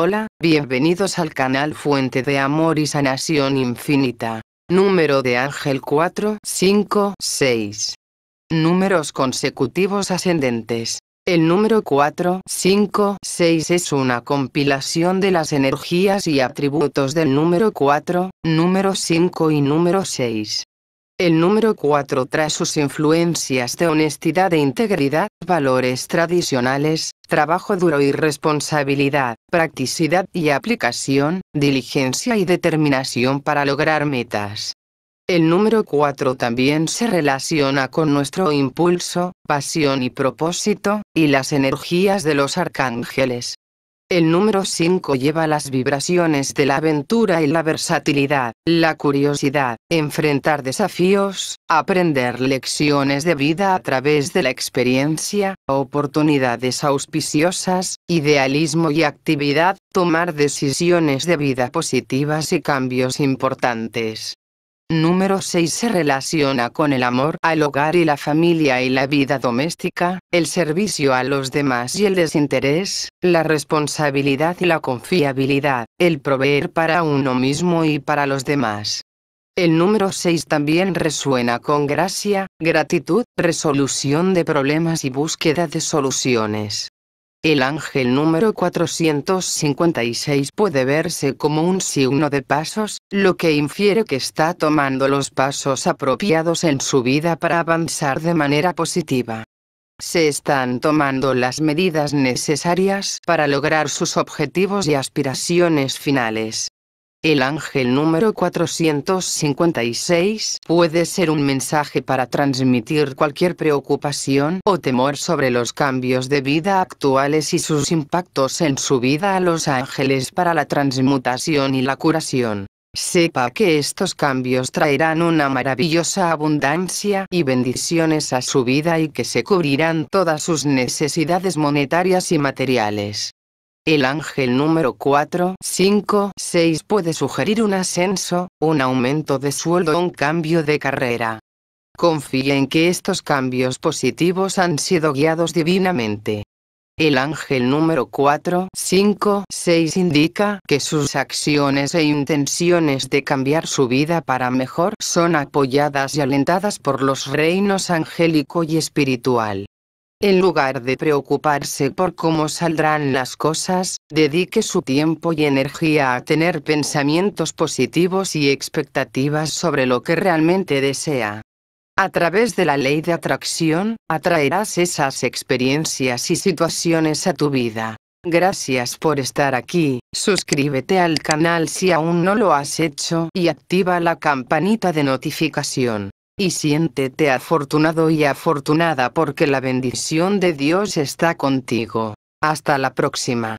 Hola, bienvenidos al canal Fuente de Amor y Sanación Infinita. Número de Ángel 4, 5, 6. Números consecutivos ascendentes. El número 4, 5, 6 es una compilación de las energías y atributos del número 4, número 5 y número 6. El número 4 trae sus influencias de honestidad e integridad, valores tradicionales, trabajo duro y responsabilidad, practicidad y aplicación, diligencia y determinación para lograr metas. El número 4 también se relaciona con nuestro impulso, pasión y propósito, y las energías de los arcángeles. El número 5 lleva las vibraciones de la aventura y la versatilidad, la curiosidad, enfrentar desafíos, aprender lecciones de vida a través de la experiencia, oportunidades auspiciosas, idealismo y actividad, tomar decisiones de vida positivas y cambios importantes. Número 6 se relaciona con el amor al hogar y la familia y la vida doméstica, el servicio a los demás y el desinterés, la responsabilidad y la confiabilidad, el proveer para uno mismo y para los demás. El número 6 también resuena con gracia, gratitud, resolución de problemas y búsqueda de soluciones. El ángel número 456 puede verse como un signo de pasos, lo que infiere que está tomando los pasos apropiados en su vida para avanzar de manera positiva. Se están tomando las medidas necesarias para lograr sus objetivos y aspiraciones finales. El ángel número 456 puede ser un mensaje para transmitir cualquier preocupación o temor sobre los cambios de vida actuales y sus impactos en su vida a los ángeles para la transmutación y la curación. Sepa que estos cambios traerán una maravillosa abundancia y bendiciones a su vida y que se cubrirán todas sus necesidades monetarias y materiales. El ángel número 4, 5, 6 puede sugerir un ascenso, un aumento de sueldo o un cambio de carrera. Confíe en que estos cambios positivos han sido guiados divinamente. El ángel número 4, 5, 6 indica que sus acciones e intenciones de cambiar su vida para mejor son apoyadas y alentadas por los reinos angélico y espiritual. En lugar de preocuparse por cómo saldrán las cosas, dedique su tiempo y energía a tener pensamientos positivos y expectativas sobre lo que realmente desea. A través de la ley de atracción, atraerás esas experiencias y situaciones a tu vida. Gracias por estar aquí, suscríbete al canal si aún no lo has hecho y activa la campanita de notificación y siéntete afortunado y afortunada porque la bendición de Dios está contigo. Hasta la próxima.